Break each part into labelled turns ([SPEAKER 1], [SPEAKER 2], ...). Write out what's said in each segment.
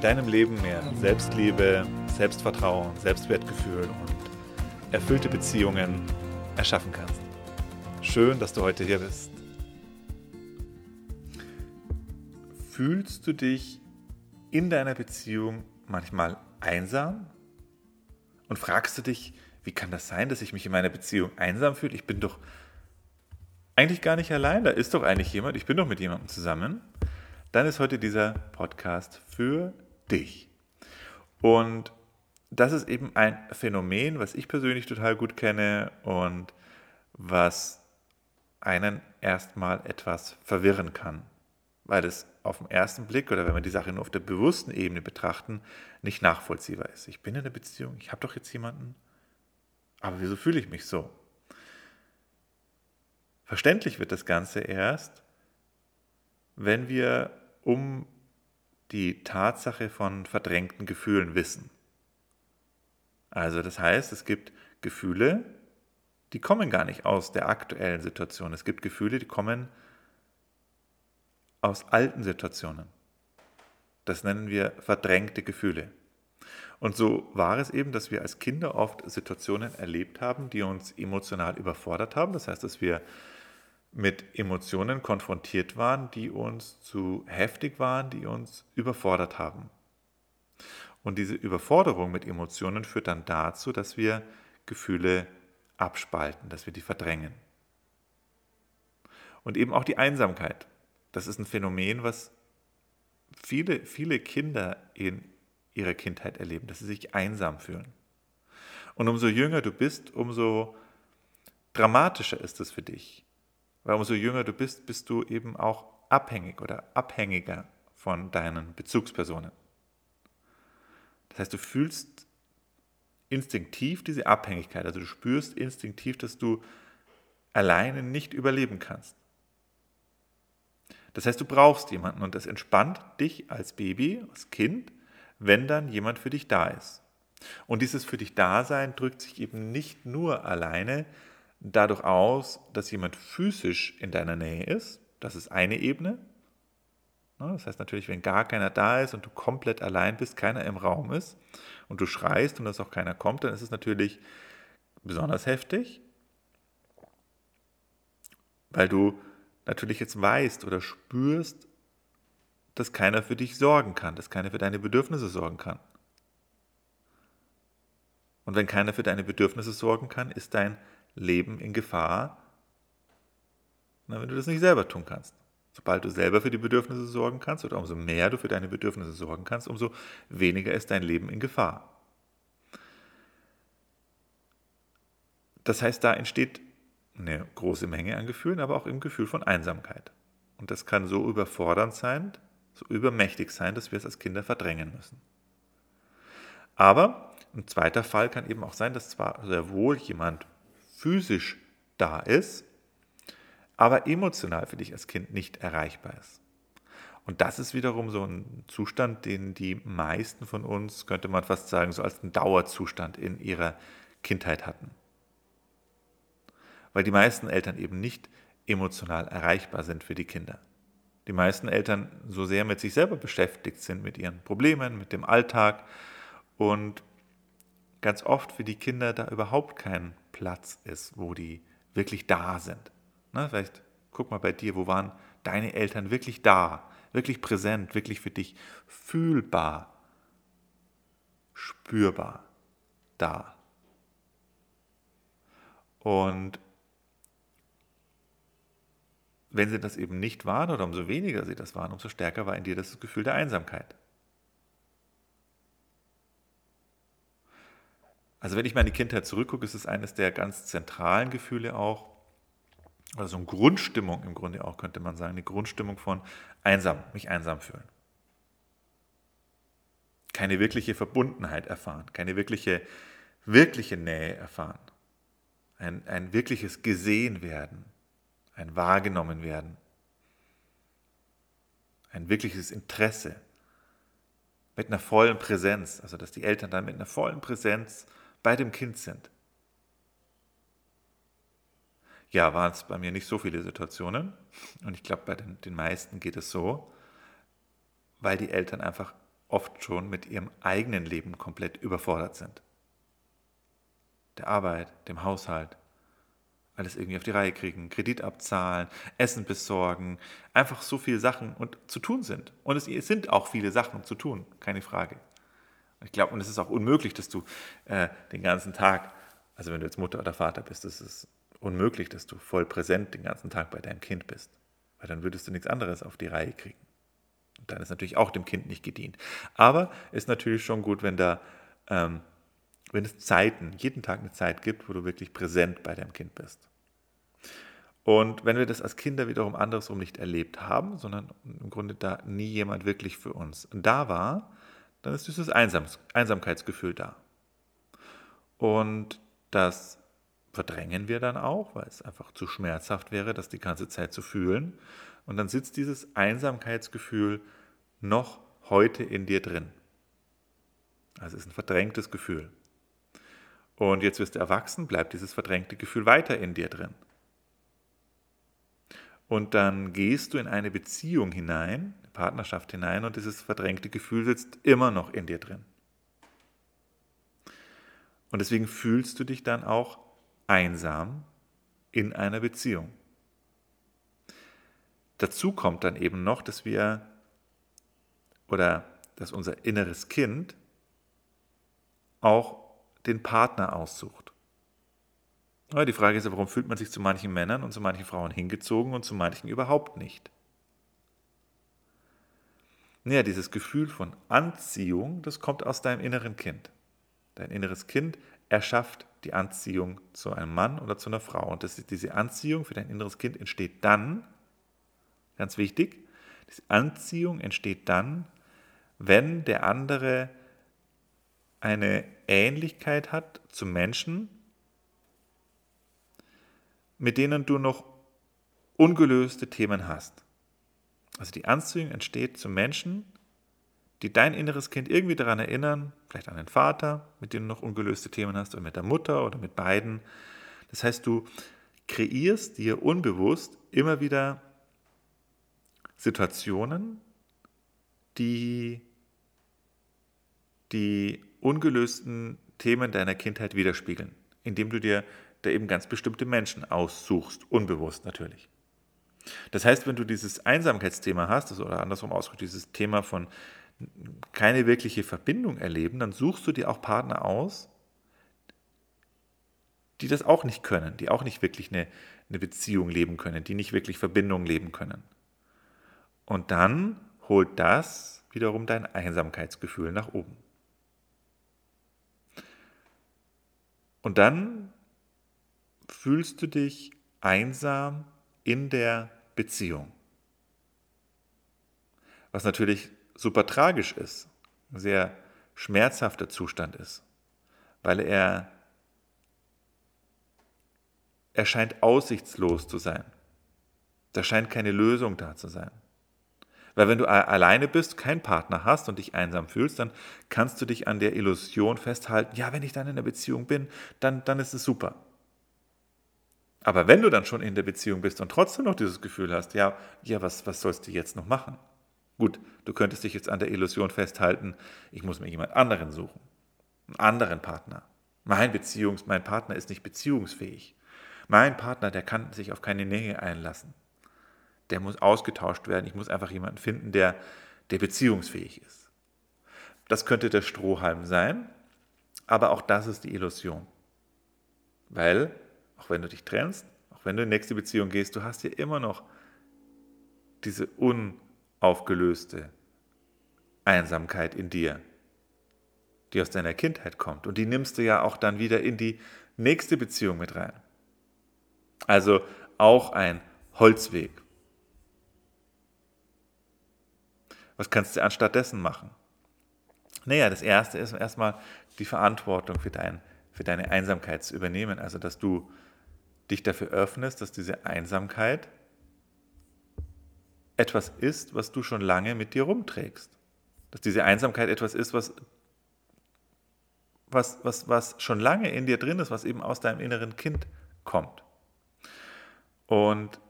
[SPEAKER 1] deinem Leben mehr Selbstliebe, Selbstvertrauen, Selbstwertgefühl und erfüllte Beziehungen erschaffen kannst. Schön, dass du heute hier bist. Fühlst du dich in deiner Beziehung manchmal einsam? Und fragst du dich, wie kann das sein, dass ich mich in meiner Beziehung einsam fühle? Ich bin doch eigentlich gar nicht allein, da ist doch eigentlich jemand, ich bin doch mit jemandem zusammen. Dann ist heute dieser Podcast für dich. Und das ist eben ein Phänomen, was ich persönlich total gut kenne und was einen erstmal etwas verwirren kann, weil es auf den ersten Blick oder wenn wir die Sache nur auf der bewussten Ebene betrachten, nicht nachvollziehbar ist. Ich bin in einer Beziehung, ich habe doch jetzt jemanden, aber wieso fühle ich mich so? Verständlich wird das Ganze erst, wenn wir um die Tatsache von verdrängten Gefühlen wissen. Also das heißt, es gibt Gefühle, die kommen gar nicht aus der aktuellen Situation. Es gibt Gefühle, die kommen aus alten Situationen. Das nennen wir verdrängte Gefühle. Und so war es eben, dass wir als Kinder oft Situationen erlebt haben, die uns emotional überfordert haben. Das heißt, dass wir mit Emotionen konfrontiert waren, die uns zu heftig waren, die uns überfordert haben. Und diese Überforderung mit Emotionen führt dann dazu, dass wir Gefühle abspalten, dass wir die verdrängen. Und eben auch die Einsamkeit. Das ist ein Phänomen, was viele, viele Kinder in ihrer Kindheit erleben, dass sie sich einsam fühlen. Und umso jünger du bist, umso dramatischer ist es für dich, weil umso jünger du bist, bist du eben auch abhängig oder abhängiger von deinen Bezugspersonen. Das heißt, du fühlst instinktiv diese Abhängigkeit, also du spürst instinktiv, dass du alleine nicht überleben kannst. Das heißt, du brauchst jemanden und das entspannt dich als Baby, als Kind, wenn dann jemand für dich da ist. Und dieses für dich Dasein drückt sich eben nicht nur alleine dadurch aus, dass jemand physisch in deiner Nähe ist. Das ist eine Ebene. Das heißt natürlich, wenn gar keiner da ist und du komplett allein bist, keiner im Raum ist und du schreist und dass auch keiner kommt, dann ist es natürlich besonders heftig, weil du natürlich jetzt weißt oder spürst, dass keiner für dich sorgen kann, dass keiner für deine Bedürfnisse sorgen kann. Und wenn keiner für deine Bedürfnisse sorgen kann, ist dein Leben in Gefahr, wenn du das nicht selber tun kannst. Sobald du selber für die Bedürfnisse sorgen kannst oder umso mehr du für deine Bedürfnisse sorgen kannst, umso weniger ist dein Leben in Gefahr. Das heißt, da entsteht eine große Menge an Gefühlen, aber auch im Gefühl von Einsamkeit. Und das kann so überfordernd sein, so übermächtig sein, dass wir es als Kinder verdrängen müssen. Aber ein zweiter Fall kann eben auch sein, dass zwar sehr wohl jemand physisch da ist, aber emotional für dich als Kind nicht erreichbar ist. Und das ist wiederum so ein Zustand, den die meisten von uns, könnte man fast sagen, so als einen Dauerzustand in ihrer Kindheit hatten. Weil die meisten Eltern eben nicht emotional erreichbar sind für die Kinder. Die meisten Eltern so sehr mit sich selber beschäftigt sind, mit ihren Problemen, mit dem Alltag und ganz oft für die Kinder da überhaupt kein Platz ist, wo die wirklich da sind. Ne, vielleicht guck mal bei dir, wo waren deine Eltern wirklich da, wirklich präsent, wirklich für dich fühlbar, spürbar da. Und wenn sie das eben nicht waren oder umso weniger sie das waren, umso stärker war in dir das Gefühl der Einsamkeit. Also wenn ich meine Kindheit zurückgucke, ist es eines der ganz zentralen Gefühle auch, also eine Grundstimmung im Grunde auch, könnte man sagen, eine Grundstimmung von einsam, mich einsam fühlen. keine wirkliche Verbundenheit erfahren, keine wirkliche, wirkliche Nähe erfahren, ein, ein wirkliches Gesehen werden, ein wahrgenommen werden, ein wirkliches Interesse. Mit einer vollen Präsenz, also dass die Eltern dann mit einer vollen Präsenz bei dem Kind sind. Ja, waren es bei mir nicht so viele Situationen und ich glaube, bei den, den meisten geht es so, weil die Eltern einfach oft schon mit ihrem eigenen Leben komplett überfordert sind. Der Arbeit, dem Haushalt, alles irgendwie auf die Reihe kriegen, Kredit abzahlen, Essen besorgen, einfach so viele Sachen und zu tun sind. Und es sind auch viele Sachen zu tun, keine Frage. Ich glaube, und es ist auch unmöglich, dass du äh, den ganzen Tag, also wenn du jetzt Mutter oder Vater bist, es ist unmöglich, dass du voll präsent den ganzen Tag bei deinem Kind bist, weil dann würdest du nichts anderes auf die Reihe kriegen. Und dann ist natürlich auch dem Kind nicht gedient. Aber ist natürlich schon gut, wenn da ähm, wenn es Zeiten, jeden Tag eine Zeit gibt, wo du wirklich präsent bei deinem Kind bist. Und wenn wir das als Kinder wiederum andersrum nicht erlebt haben, sondern im Grunde da nie jemand wirklich für uns da war, dann ist dieses Einsams Einsamkeitsgefühl da. Und das verdrängen wir dann auch, weil es einfach zu schmerzhaft wäre, das die ganze Zeit zu fühlen. Und dann sitzt dieses Einsamkeitsgefühl noch heute in dir drin. Also es ist ein verdrängtes Gefühl. Und jetzt wirst du erwachsen, bleibt dieses verdrängte Gefühl weiter in dir drin. Und dann gehst du in eine Beziehung hinein, Partnerschaft hinein und dieses verdrängte Gefühl sitzt immer noch in dir drin. Und deswegen fühlst du dich dann auch einsam in einer Beziehung. Dazu kommt dann eben noch, dass wir oder dass unser inneres Kind auch den Partner aussucht. Aber die Frage ist ja, warum fühlt man sich zu manchen Männern und zu manchen Frauen hingezogen und zu manchen überhaupt nicht? Naja, dieses Gefühl von Anziehung, das kommt aus deinem inneren Kind. Dein inneres Kind erschafft die Anziehung zu einem Mann oder zu einer Frau. Und das, diese Anziehung für dein inneres Kind entsteht dann, ganz wichtig, diese Anziehung entsteht dann, wenn der andere eine Ähnlichkeit hat zu Menschen, mit denen du noch ungelöste Themen hast. Also die Anziehung entsteht zu Menschen, die dein inneres Kind irgendwie daran erinnern, vielleicht an den Vater, mit dem du noch ungelöste Themen hast, oder mit der Mutter oder mit beiden. Das heißt, du kreierst dir unbewusst immer wieder Situationen, die die ungelösten Themen deiner Kindheit widerspiegeln, indem du dir da eben ganz bestimmte Menschen aussuchst, unbewusst natürlich. Das heißt, wenn du dieses Einsamkeitsthema hast, also, oder andersrum ausgedrückt, dieses Thema von keine wirkliche Verbindung erleben, dann suchst du dir auch Partner aus, die das auch nicht können, die auch nicht wirklich eine, eine Beziehung leben können, die nicht wirklich Verbindung leben können. Und dann holt das wiederum dein Einsamkeitsgefühl nach oben. Und dann fühlst du dich einsam in der Beziehung. Was natürlich super tragisch ist, ein sehr schmerzhafter Zustand ist, weil er, er scheint aussichtslos zu sein. Da scheint keine Lösung da zu sein. Weil wenn du alleine bist, keinen Partner hast und dich einsam fühlst, dann kannst du dich an der Illusion festhalten, ja, wenn ich dann in der Beziehung bin, dann, dann ist es super. Aber wenn du dann schon in der Beziehung bist und trotzdem noch dieses Gefühl hast, ja, ja, was, was sollst du jetzt noch machen? Gut, du könntest dich jetzt an der Illusion festhalten, ich muss mir jemand anderen suchen, einen anderen Partner. Mein Beziehungs, mein Partner ist nicht beziehungsfähig. Mein Partner, der kann sich auf keine Nähe einlassen der muss ausgetauscht werden. Ich muss einfach jemanden finden, der, der beziehungsfähig ist. Das könnte der Strohhalm sein, aber auch das ist die Illusion. Weil, auch wenn du dich trennst, auch wenn du in die nächste Beziehung gehst, du hast ja immer noch diese unaufgelöste Einsamkeit in dir, die aus deiner Kindheit kommt. Und die nimmst du ja auch dann wieder in die nächste Beziehung mit rein. Also auch ein Holzweg. Was kannst du anstattdessen machen? Naja, das erste ist erstmal die Verantwortung für, dein, für deine Einsamkeit zu übernehmen. Also, dass du dich dafür öffnest, dass diese Einsamkeit etwas ist, was du schon lange mit dir rumträgst. Dass diese Einsamkeit etwas ist, was, was, was, was schon lange in dir drin ist, was eben aus deinem inneren Kind kommt. Und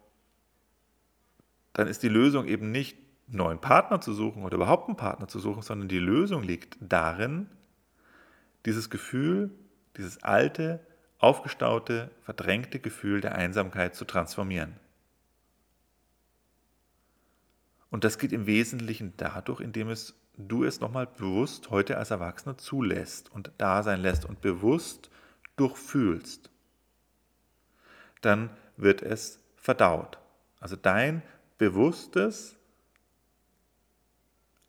[SPEAKER 1] dann ist die Lösung eben nicht, einen neuen Partner zu suchen oder überhaupt einen Partner zu suchen, sondern die Lösung liegt darin, dieses Gefühl, dieses alte, aufgestaute, verdrängte Gefühl der Einsamkeit zu transformieren. Und das geht im Wesentlichen dadurch, indem es du es nochmal bewusst heute als Erwachsener zulässt und da sein lässt und bewusst durchfühlst. Dann wird es verdaut. Also dein bewusstes,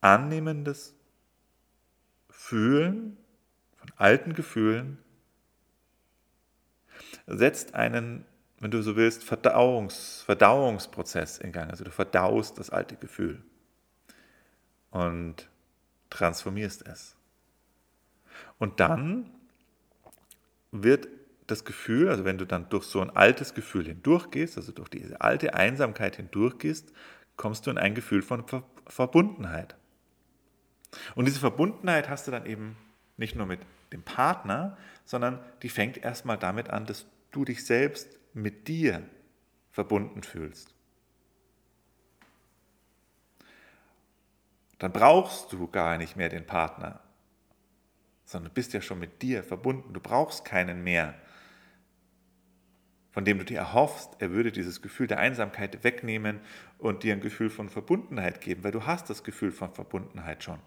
[SPEAKER 1] annehmendes Fühlen von alten Gefühlen setzt einen, wenn du so willst, Verdauungs, Verdauungsprozess in Gang. Also du verdaust das alte Gefühl und transformierst es. Und dann wird das Gefühl, also wenn du dann durch so ein altes Gefühl hindurchgehst, also durch diese alte Einsamkeit hindurchgehst, kommst du in ein Gefühl von Ver Verbundenheit. Und diese Verbundenheit hast du dann eben nicht nur mit dem Partner, sondern die fängt erstmal damit an, dass du dich selbst mit dir verbunden fühlst. Dann brauchst du gar nicht mehr den Partner, sondern bist ja schon mit dir verbunden. Du brauchst keinen mehr, von dem du dir erhoffst, er würde dieses Gefühl der Einsamkeit wegnehmen und dir ein Gefühl von Verbundenheit geben, weil du hast das Gefühl von Verbundenheit schon.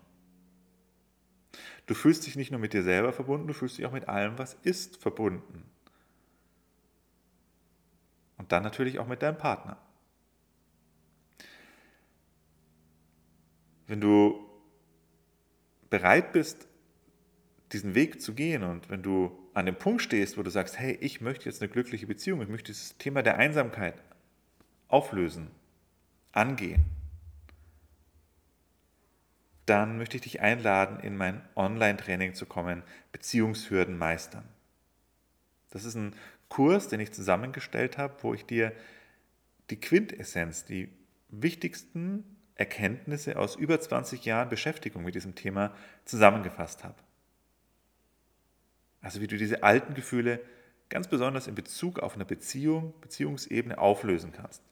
[SPEAKER 1] Du fühlst dich nicht nur mit dir selber verbunden, du fühlst dich auch mit allem, was ist, verbunden. Und dann natürlich auch mit deinem Partner. Wenn du bereit bist, diesen Weg zu gehen und wenn du an dem Punkt stehst, wo du sagst, hey, ich möchte jetzt eine glückliche Beziehung, ich möchte dieses Thema der Einsamkeit auflösen, angehen, dann möchte ich dich einladen, in mein Online-Training zu kommen, Beziehungshürden meistern. Das ist ein Kurs, den ich zusammengestellt habe, wo ich dir die Quintessenz, die wichtigsten Erkenntnisse aus über 20 Jahren Beschäftigung mit diesem Thema zusammengefasst habe. Also wie du diese alten Gefühle ganz besonders in Bezug auf eine Beziehung, Beziehungsebene auflösen kannst.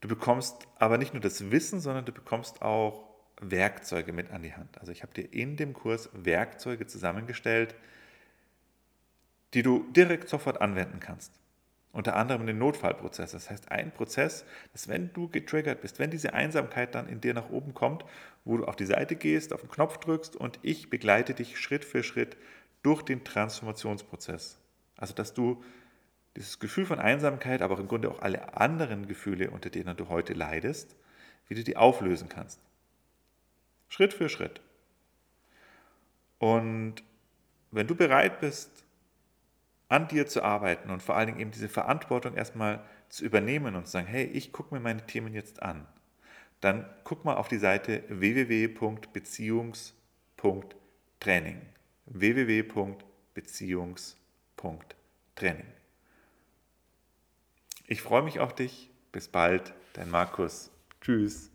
[SPEAKER 1] Du bekommst aber nicht nur das Wissen, sondern du bekommst auch Werkzeuge mit an die Hand. Also ich habe dir in dem Kurs Werkzeuge zusammengestellt, die du direkt sofort anwenden kannst. Unter anderem den Notfallprozess. Das heißt, ein Prozess, dass wenn du getriggert bist, wenn diese Einsamkeit dann in dir nach oben kommt, wo du auf die Seite gehst, auf den Knopf drückst und ich begleite dich Schritt für Schritt durch den Transformationsprozess. Also, dass du dieses Gefühl von Einsamkeit, aber im Grunde auch alle anderen Gefühle, unter denen du heute leidest, wie du die auflösen kannst. Schritt für Schritt. Und wenn du bereit bist, an dir zu arbeiten und vor allen Dingen eben diese Verantwortung erstmal zu übernehmen und zu sagen, hey, ich gucke mir meine Themen jetzt an, dann guck mal auf die Seite www.beziehungs.training. www.beziehungs.training. Ich freue mich auf dich. Bis bald, dein Markus. Tschüss.